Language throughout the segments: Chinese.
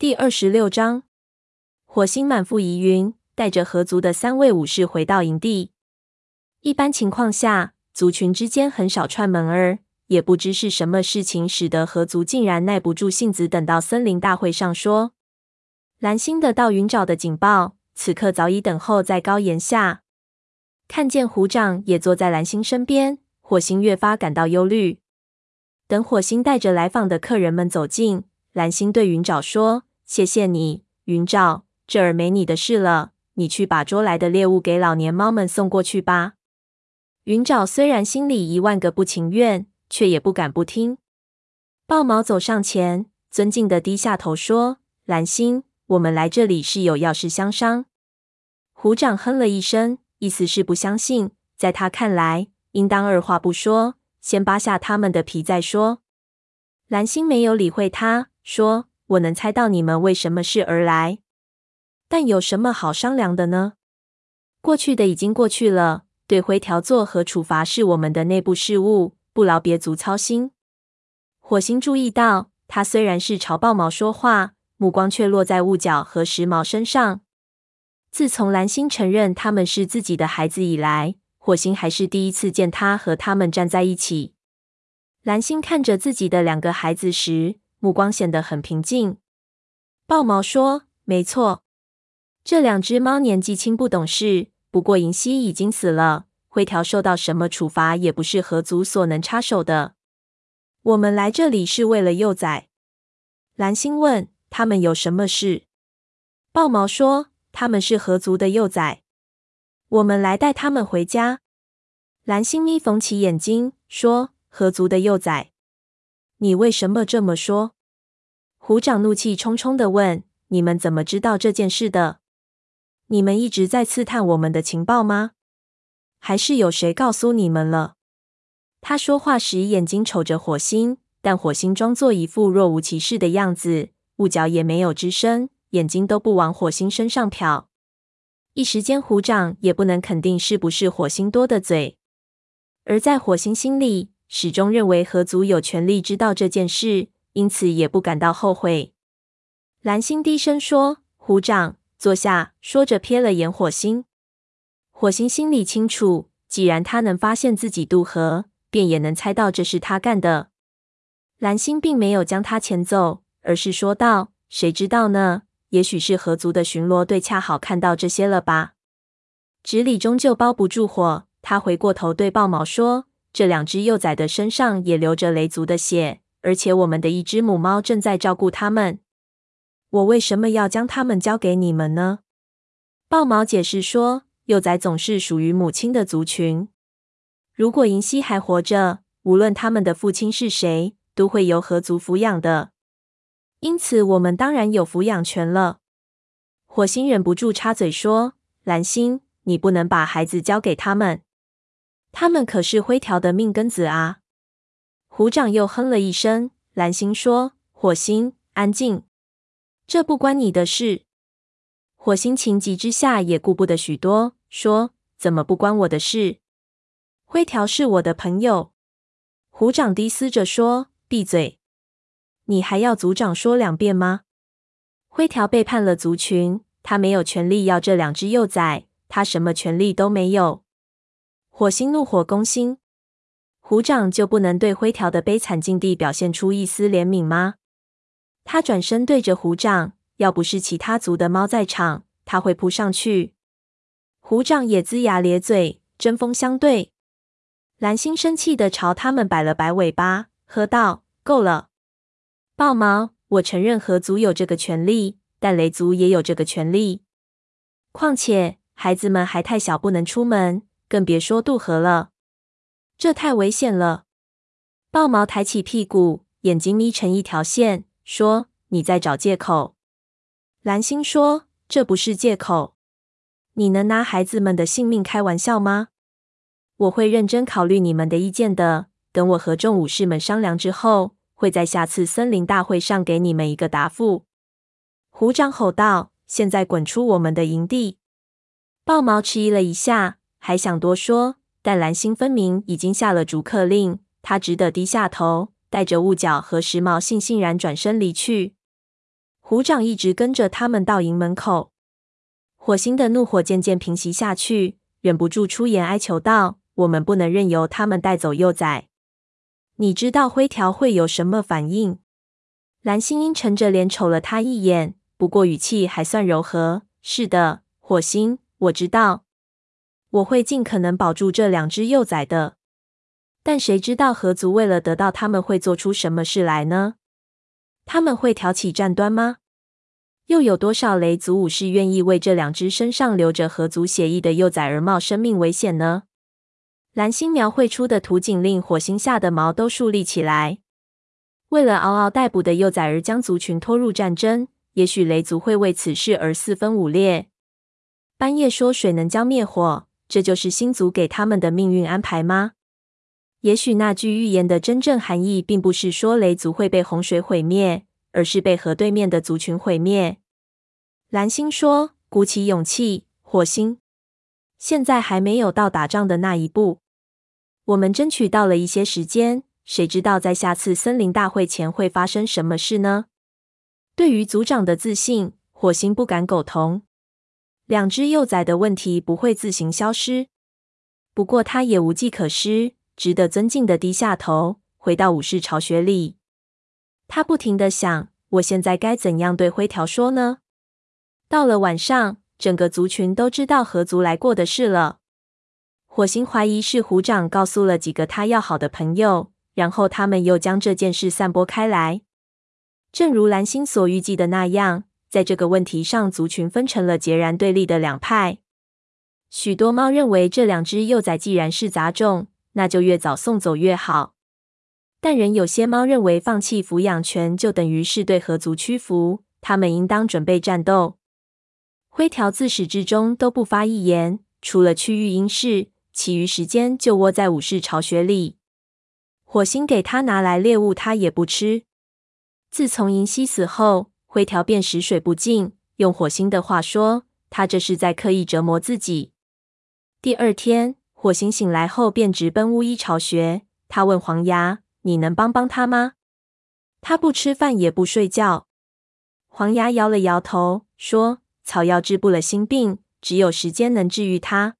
第二十六章，火星满腹疑云，带着合族的三位武士回到营地。一般情况下，族群之间很少串门儿，也不知是什么事情使得合族竟然耐不住性子，等到森林大会上说。蓝星得到云沼的警报，此刻早已等候在高岩下，看见虎掌也坐在蓝星身边，火星越发感到忧虑。等火星带着来访的客人们走近，蓝星对云沼说：“谢谢你，云沼，这儿没你的事了，你去把捉来的猎物给老年猫们送过去吧。”云沼虽然心里一万个不情愿，却也不敢不听。豹毛走上前，尊敬的低下头说：“蓝星。”我们来这里是有要事相商。虎掌哼了一声，意思是不相信。在他看来，应当二话不说，先扒下他们的皮再说。蓝星没有理会他，说：“我能猜到你们为什么事而来，但有什么好商量的呢？过去的已经过去了，对灰条作和处罚是我们的内部事务，不劳别族操心。”火星注意到，他虽然是朝豹毛说话。目光却落在雾角和时髦身上。自从蓝星承认他们是自己的孩子以来，火星还是第一次见他和他们站在一起。蓝星看着自己的两个孩子时，目光显得很平静。豹毛说：“没错，这两只猫年纪轻，不懂事。不过银溪已经死了，灰条受到什么处罚，也不是河族所能插手的。我们来这里是为了幼崽。”蓝星问。他们有什么事？豹毛说：“他们是河族的幼崽，我们来带他们回家。”蓝星眯缝起眼睛说：“河族的幼崽，你为什么这么说？”虎掌怒气冲冲地问：“你们怎么知道这件事的？你们一直在刺探我们的情报吗？还是有谁告诉你们了？”他说话时眼睛瞅着火星，但火星装作一副若无其事的样子。雾角也没有吱声，眼睛都不往火星身上瞟。一时间，虎掌也不能肯定是不是火星多的嘴。而在火星心里，始终认为河族有权利知道这件事，因此也不感到后悔。蓝星低声说：“虎掌，坐下。”说着瞥了眼火星。火星心里清楚，既然他能发现自己渡河，便也能猜到这是他干的。蓝星并没有将他遣走。而是说道：“谁知道呢？也许是河族的巡逻队恰好看到这些了吧。纸里终究包不住火。”他回过头对豹毛说：“这两只幼崽的身上也流着雷族的血，而且我们的一只母猫正在照顾它们。我为什么要将它们交给你们呢？”豹毛解释说：“幼崽总是属于母亲的族群。如果银溪还活着，无论他们的父亲是谁，都会由河族抚养的。”因此，我们当然有抚养权了。火星忍不住插嘴说：“蓝星，你不能把孩子交给他们，他们可是灰条的命根子啊！”虎掌又哼了一声。蓝星说：“火星，安静，这不关你的事。”火星情急之下也顾不得许多，说：“怎么不关我的事？灰条是我的朋友。”虎掌低嘶着说：“闭嘴。”你还要族长说两遍吗？灰条背叛了族群，他没有权利要这两只幼崽，他什么权利都没有。火星怒火攻心，虎掌就不能对灰条的悲惨境地表现出一丝怜悯吗？他转身对着虎掌，要不是其他族的猫在场，他会扑上去。虎掌也龇牙咧嘴，针锋相对。蓝星生气地朝他们摆了摆尾巴，喝道：“够了！”豹毛，我承认河族有这个权利，但雷族也有这个权利。况且孩子们还太小，不能出门，更别说渡河了。这太危险了。豹毛抬起屁股，眼睛眯成一条线，说：“你在找借口。”蓝星说：“这不是借口。你能拿孩子们的性命开玩笑吗？我会认真考虑你们的意见的。等我和众武士们商量之后。”会在下次森林大会上给你们一个答复。虎掌吼道：“现在滚出我们的营地！”豹毛迟疑了一下，还想多说，但蓝星分明已经下了逐客令，他只得低下头，带着雾角和时髦悻悻然转身离去。虎掌一直跟着他们到营门口。火星的怒火渐渐平息下去，忍不住出言哀求道：“我们不能任由他们带走幼崽。你知道灰条会有什么反应？”蓝星阴沉着脸瞅了他一眼，不过语气还算柔和：“是的，火星，我知道，我会尽可能保住这两只幼崽的。但谁知道河族为了得到他们会做出什么事来呢？他们会挑起战端吗？”又有多少雷族武士愿意为这两只身上流着河族血液的幼崽而冒生命危险呢？蓝星描绘出的图景令火星下的毛都竖立起来。为了嗷嗷待哺的幼崽而将族群拖入战争，也许雷族会为此事而四分五裂。半夜说水能将灭火，这就是星族给他们的命运安排吗？也许那句预言的真正含义，并不是说雷族会被洪水毁灭。而是被河对面的族群毁灭。蓝星说：“鼓起勇气，火星，现在还没有到打仗的那一步。我们争取到了一些时间，谁知道在下次森林大会前会发生什么事呢？”对于族长的自信，火星不敢苟同。两只幼崽的问题不会自行消失，不过他也无计可施，值得尊敬的低下头，回到武士巢穴里。他不停的想：我现在该怎样对灰条说呢？到了晚上，整个族群都知道河族来过的事了。火星怀疑是虎掌告诉了几个他要好的朋友，然后他们又将这件事散播开来。正如蓝星所预计的那样，在这个问题上，族群分成了截然对立的两派。许多猫认为，这两只幼崽既然是杂种，那就越早送走越好。但仍有些猫认为，放弃抚养权就等于是对合族屈服，他们应当准备战斗。灰条自始至终都不发一言，除了去育婴室，其余时间就窝在武士巢穴里。火星给他拿来猎物，他也不吃。自从银溪死后，灰条便食水不进。用火星的话说，他这是在刻意折磨自己。第二天，火星醒来后便直奔巫医巢穴。他问黄牙。你能帮帮他吗？他不吃饭也不睡觉。黄牙摇了摇头，说：“草药治不了心病，只有时间能治愈他。”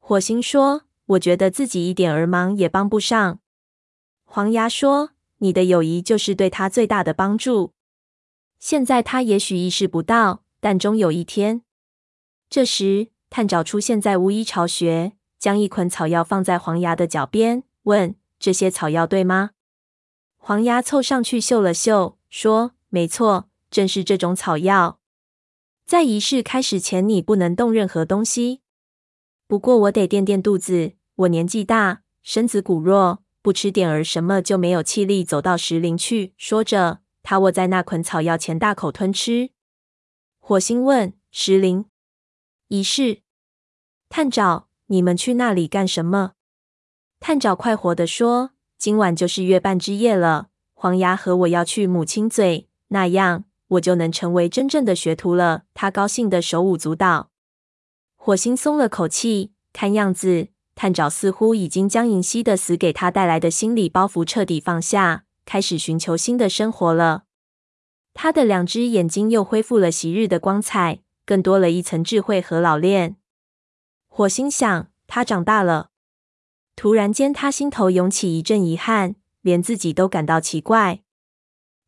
火星说：“我觉得自己一点儿忙也帮不上。”黄牙说：“你的友谊就是对他最大的帮助。现在他也许意识不到，但终有一天。”这时，探爪出现在巫医巢穴，将一捆草药放在黄牙的脚边，问。这些草药对吗？黄牙凑上去嗅了嗅，说：“没错，正是这种草药。在仪式开始前，你不能动任何东西。不过我得垫垫肚子，我年纪大，身子骨弱，不吃点儿什么就没有气力走到石林去。”说着，他卧在那捆草药前，大口吞吃。火星问：“石林？仪式？探爪，你们去那里干什么？”探爪快活地说：“今晚就是月半之夜了。黄牙和我要去母亲嘴，那样我就能成为真正的学徒了。”他高兴地手舞足蹈。火星松了口气，看样子探爪似乎已经将银溪的死给他带来的心理包袱彻底放下，开始寻求新的生活了。他的两只眼睛又恢复了昔日的光彩，更多了一层智慧和老练。火星想，他长大了。突然间，他心头涌起一阵遗憾，连自己都感到奇怪。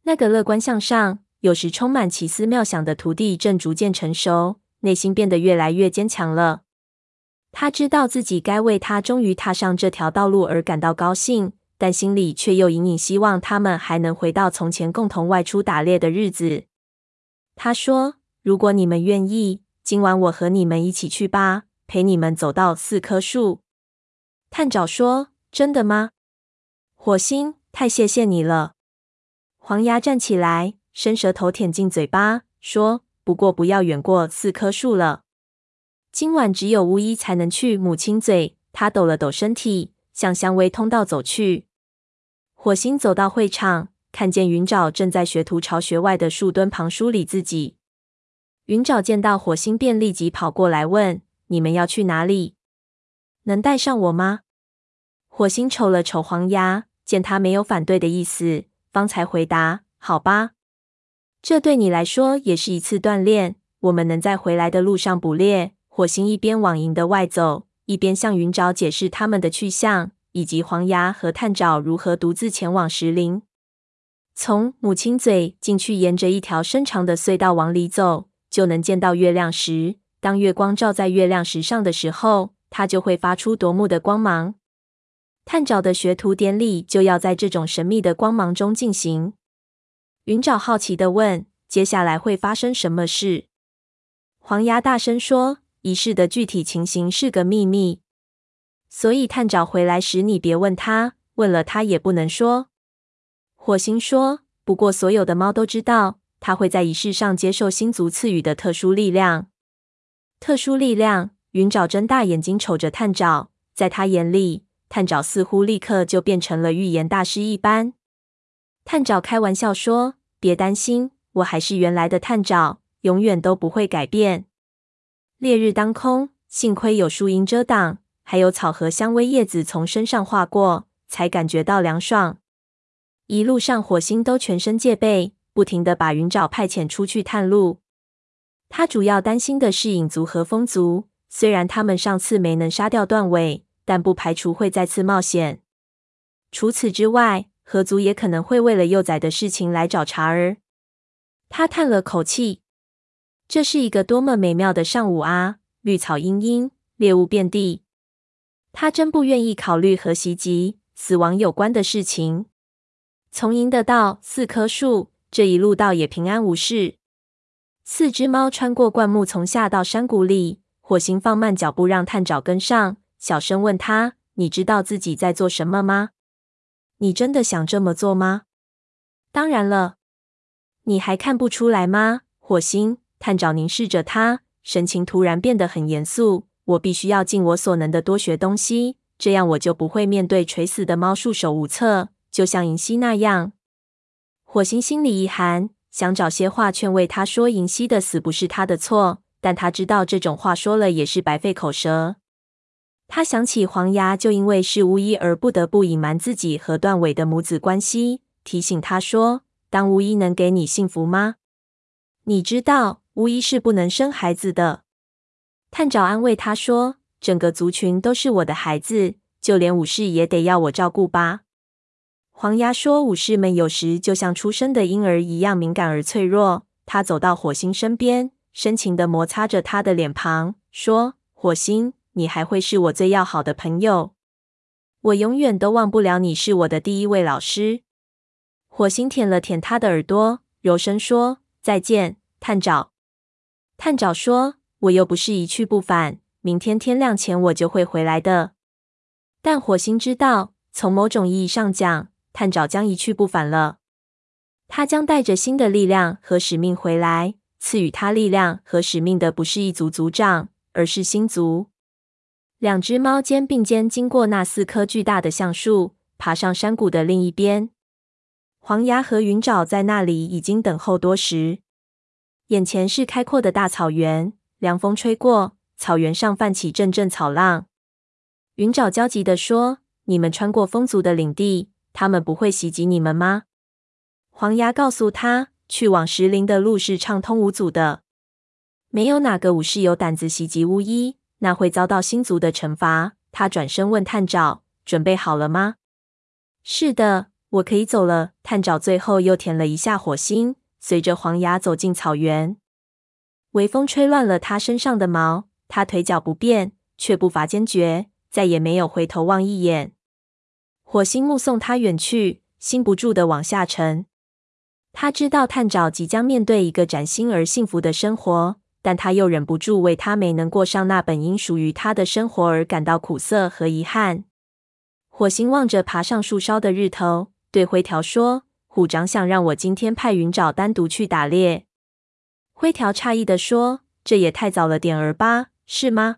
那个乐观向上、有时充满奇思妙想的徒弟正逐渐成熟，内心变得越来越坚强了。他知道自己该为他终于踏上这条道路而感到高兴，但心里却又隐隐希望他们还能回到从前共同外出打猎的日子。他说：“如果你们愿意，今晚我和你们一起去吧，陪你们走到四棵树。”探爪说：“真的吗？”火星，太谢谢你了。黄牙站起来，伸舌头舔进嘴巴，说：“不过不要远过四棵树了。今晚只有巫医才能去母亲嘴。”他抖了抖身体，向香薇通道走去。火星走到会场，看见云沼正在学徒巢穴外的树墩旁梳理自己。云沼见到火星，便立即跑过来问：“你们要去哪里？”能带上我吗？火星瞅了瞅黄牙，见他没有反对的意思，方才回答：“好吧。”这对你来说也是一次锻炼。我们能在回来的路上捕猎。火星一边往营的外走，一边向云沼解释他们的去向，以及黄牙和探爪如何独自前往石林。从母亲嘴进去，沿着一条深长的隧道往里走，就能见到月亮石。当月光照在月亮石上的时候，它就会发出夺目的光芒。探爪的学徒典礼就要在这种神秘的光芒中进行。云沼好奇地问：“接下来会发生什么事？”黄牙大声说：“仪式的具体情形是个秘密，所以探爪回来时你别问他，问了他也不能说。”火星说：“不过所有的猫都知道，他会在仪式上接受星族赐予的特殊力量。特殊力量。”云爪睁大眼睛瞅着探爪，在他眼里，探爪似乎立刻就变成了预言大师一般。探爪开玩笑说：“别担心，我还是原来的探爪，永远都不会改变。”烈日当空，幸亏有树荫遮挡，还有草和香薇叶子从身上划过，才感觉到凉爽。一路上，火星都全身戒备，不停的把云爪派遣出去探路。他主要担心的是影族和风族。虽然他们上次没能杀掉断尾，但不排除会再次冒险。除此之外，河族也可能会为了幼崽的事情来找茬儿。他叹了口气：“这是一个多么美妙的上午啊！绿草茵茵，猎物遍地。他真不愿意考虑和袭击、死亡有关的事情。从营的到四棵树，这一路倒也平安无事。四只猫穿过灌木丛下到山谷里。”火星放慢脚步，让探爪跟上，小声问他：“你知道自己在做什么吗？你真的想这么做吗？”“当然了。”“你还看不出来吗？”火星探爪凝视着他，神情突然变得很严肃。“我必须要尽我所能的多学东西，这样我就不会面对垂死的猫束手无策，就像银溪那样。”火星心里一寒，想找些话劝慰他说：“银溪的死不是他的错。”但他知道这种话说了也是白费口舌。他想起黄牙就因为是巫医而不得不隐瞒自己和断尾的母子关系，提醒他说：“当巫医能给你幸福吗？你知道巫医是不能生孩子的。”探爪安慰他说：“整个族群都是我的孩子，就连武士也得要我照顾吧。”黄牙说：“武士们有时就像出生的婴儿一样敏感而脆弱。”他走到火星身边。深情地摩擦着他的脸庞，说：“火星，你还会是我最要好的朋友。我永远都忘不了你是我的第一位老师。”火星舔了舔他的耳朵，柔声说：“再见，探爪。”探爪说：“我又不是一去不返，明天天亮前我就会回来的。”但火星知道，从某种意义上讲，探爪将一去不返了。他将带着新的力量和使命回来。赐予他力量和使命的不是一族族长，而是星族。两只猫肩并肩经过那四棵巨大的橡树，爬上山谷的另一边。黄牙和云爪在那里已经等候多时。眼前是开阔的大草原，凉风吹过，草原上泛起阵阵草浪。云爪焦急地说：“你们穿过风族的领地，他们不会袭击你们吗？”黄牙告诉他。去往石林的路是畅通无阻的，没有哪个武士有胆子袭击巫医，那会遭到星族的惩罚。他转身问探爪：“准备好了吗？”“是的，我可以走了。”探爪最后又舔了一下火星，随着黄牙走进草原。微风吹乱了他身上的毛，他腿脚不便，却步伐坚决，再也没有回头望一眼。火星目送他远去，心不住地往下沉。他知道探爪即将面对一个崭新而幸福的生活，但他又忍不住为他没能过上那本应属于他的生活而感到苦涩和遗憾。火星望着爬上树梢的日头，对灰条说：“虎长想让我今天派云爪单独去打猎。”灰条诧异地说：“这也太早了点儿吧？是吗？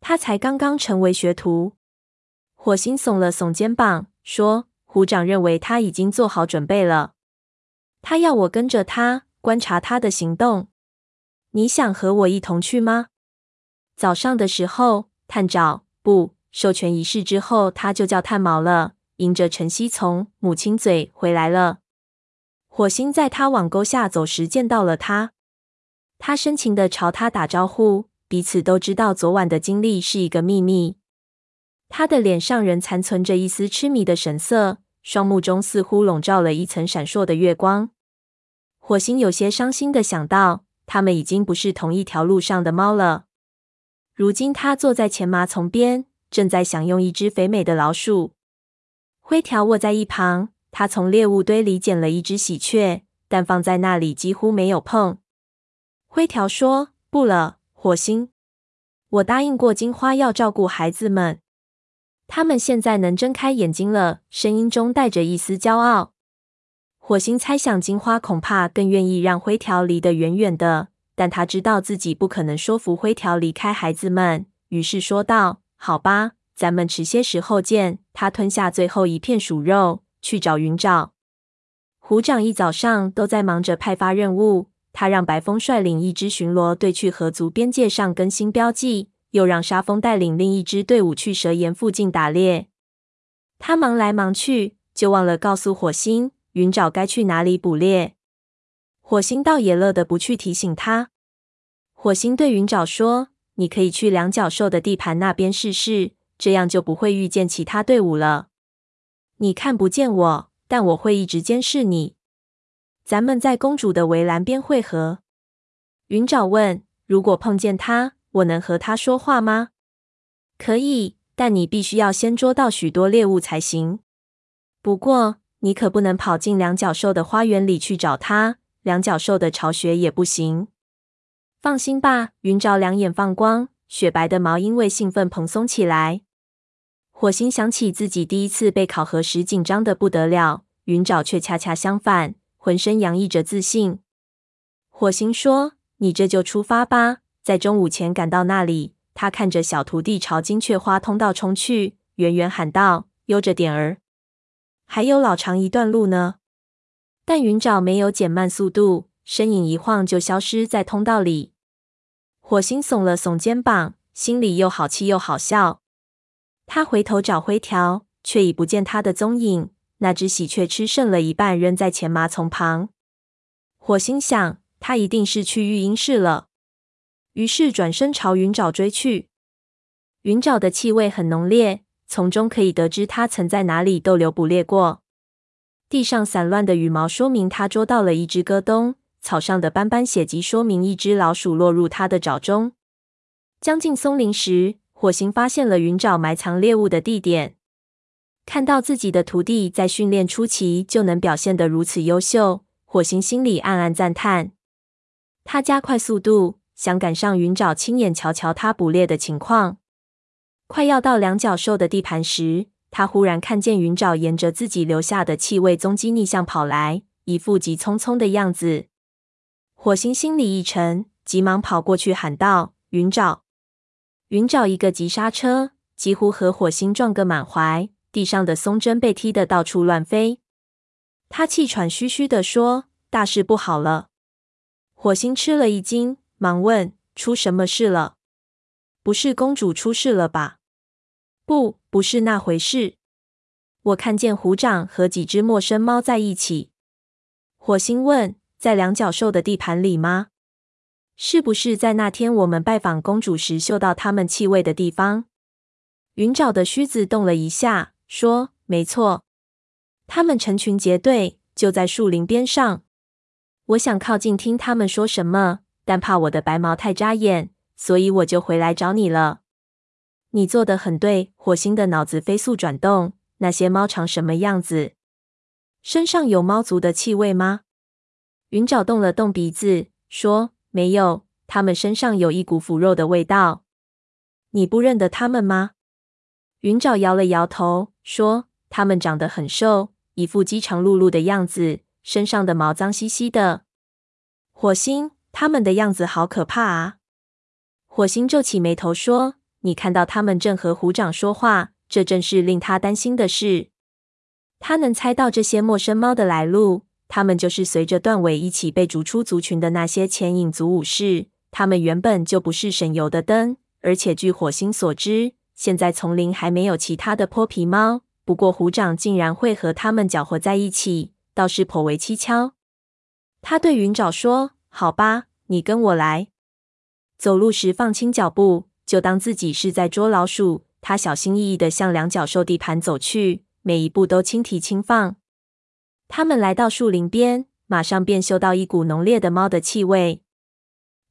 他才刚刚成为学徒。”火星耸了耸肩膀，说：“虎长认为他已经做好准备了。”他要我跟着他观察他的行动。你想和我一同去吗？早上的时候，探爪不授权仪式之后，他就叫探毛了。迎着晨曦从母亲嘴回来了。火星在他往沟下走时见到了他，他深情地朝他打招呼，彼此都知道昨晚的经历是一个秘密。他的脸上仍残存着一丝痴迷的神色，双目中似乎笼罩了一层闪烁的月光。火星有些伤心地想到，他们已经不是同一条路上的猫了。如今，他坐在前麻丛边，正在享用一只肥美的老鼠。灰条卧在一旁。他从猎物堆里捡了一只喜鹊，但放在那里几乎没有碰。灰条说：“不了，火星，我答应过金花要照顾孩子们，他们现在能睁开眼睛了。”声音中带着一丝骄傲。火星猜想金花恐怕更愿意让灰条离得远远的，但他知道自己不可能说服灰条离开孩子们，于是说道：“好吧，咱们迟些时候见。”他吞下最后一片鼠肉。去找云沼。虎掌一早上都在忙着派发任务。他让白风率领一支巡逻队去河族边界上更新标记，又让沙风带领另一支队伍去蛇岩附近打猎。他忙来忙去，就忘了告诉火星云沼该去哪里捕猎。火星倒也乐得不去提醒他。火星对云沼说：“你可以去两角兽的地盘那边试试，这样就不会遇见其他队伍了。”你看不见我，但我会一直监视你。咱们在公主的围栏边会合。云沼问：“如果碰见他，我能和他说话吗？”可以，但你必须要先捉到许多猎物才行。不过，你可不能跑进两角兽的花园里去找他，两角兽的巢穴也不行。放心吧，云沼两眼放光，雪白的毛因为兴奋蓬松起来。火星想起自己第一次被考核时紧张的不得了，云沼却恰恰相反，浑身洋溢着自信。火星说：“你这就出发吧，在中午前赶到那里。”他看着小徒弟朝金雀花通道冲去，远远喊道：“悠着点儿，还有老长一段路呢。”但云沼没有减慢速度，身影一晃就消失在通道里。火星耸了耸肩膀，心里又好气又好笑。他回头找灰条，却已不见他的踪影。那只喜鹊吃剩了一半，扔在前麻丛旁。火星想，他一定是去育婴室了，于是转身朝云沼追去。云沼的气味很浓烈，从中可以得知他曾在哪里逗留捕猎过。地上散乱的羽毛说明他捉到了一只鸽冬，草上的斑斑血迹说明一只老鼠落入他的爪中。将近松林时，火星发现了云沼埋藏猎物的地点，看到自己的徒弟在训练初期就能表现得如此优秀，火星心里暗暗赞叹。他加快速度，想赶上云沼，亲眼瞧瞧他捕猎的情况。快要到两角兽的地盘时，他忽然看见云沼沿着自己留下的气味踪迹逆向跑来，一副急匆匆的样子。火星心里一沉，急忙跑过去喊道：“云沼！”云沼一个急刹车，几乎和火星撞个满怀，地上的松针被踢得到处乱飞。他气喘吁吁地说：“大事不好了！”火星吃了一惊，忙问：“出什么事了？不是公主出事了吧？”“不，不是那回事。我看见虎掌和几只陌生猫在一起。”火星问：“在两角兽的地盘里吗？”是不是在那天我们拜访公主时嗅到他们气味的地方？云沼的须子动了一下，说：“没错，他们成群结队，就在树林边上。我想靠近听他们说什么，但怕我的白毛太扎眼，所以我就回来找你了。你做的很对。”火星的脑子飞速转动，那些猫长什么样子？身上有猫族的气味吗？云沼动了动鼻子，说。没有，他们身上有一股腐肉的味道。你不认得他们吗？云沼摇了摇头，说：“他们长得很瘦，一副饥肠辘辘的样子，身上的毛脏兮兮的。”火星，他们的样子好可怕啊！火星皱起眉头说：“你看到他们正和虎掌说话，这正是令他担心的事。他能猜到这些陌生猫的来路。”他们就是随着断尾一起被逐出族群的那些潜影族武士。他们原本就不是省油的灯，而且据火星所知，现在丛林还没有其他的泼皮猫。不过虎掌竟然会和他们搅和在一起，倒是颇为蹊跷。他对云沼说：“好吧，你跟我来。”走路时放轻脚步，就当自己是在捉老鼠。他小心翼翼地向两脚兽地盘走去，每一步都轻提轻放。他们来到树林边，马上便嗅到一股浓烈的猫的气味。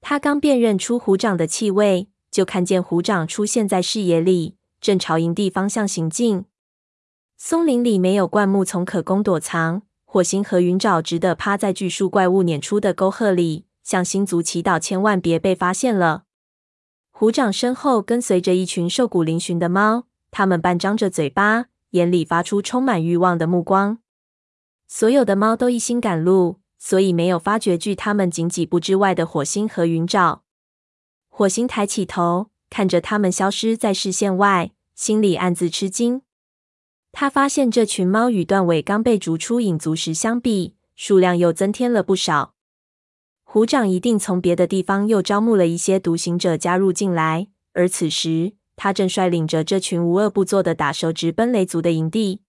他刚辨认出虎掌的气味，就看见虎掌出现在视野里，正朝营地方向行进。松林里没有灌木丛可供躲藏，火星和云沼只得趴在巨树怪物碾出的沟壑里，向星族祈祷，千万别被发现了。虎掌身后跟随着一群瘦骨嶙峋的猫，它们半张着嘴巴，眼里发出充满欲望的目光。所有的猫都一心赶路，所以没有发觉距它们仅几步之外的火星和云沼。火星抬起头，看着他们消失在视线外，心里暗自吃惊。他发现这群猫与断尾刚被逐出影族时相比，数量又增添了不少。虎掌一定从别的地方又招募了一些独行者加入进来，而此时他正率领着这群无恶不作的打手直奔雷族的营地。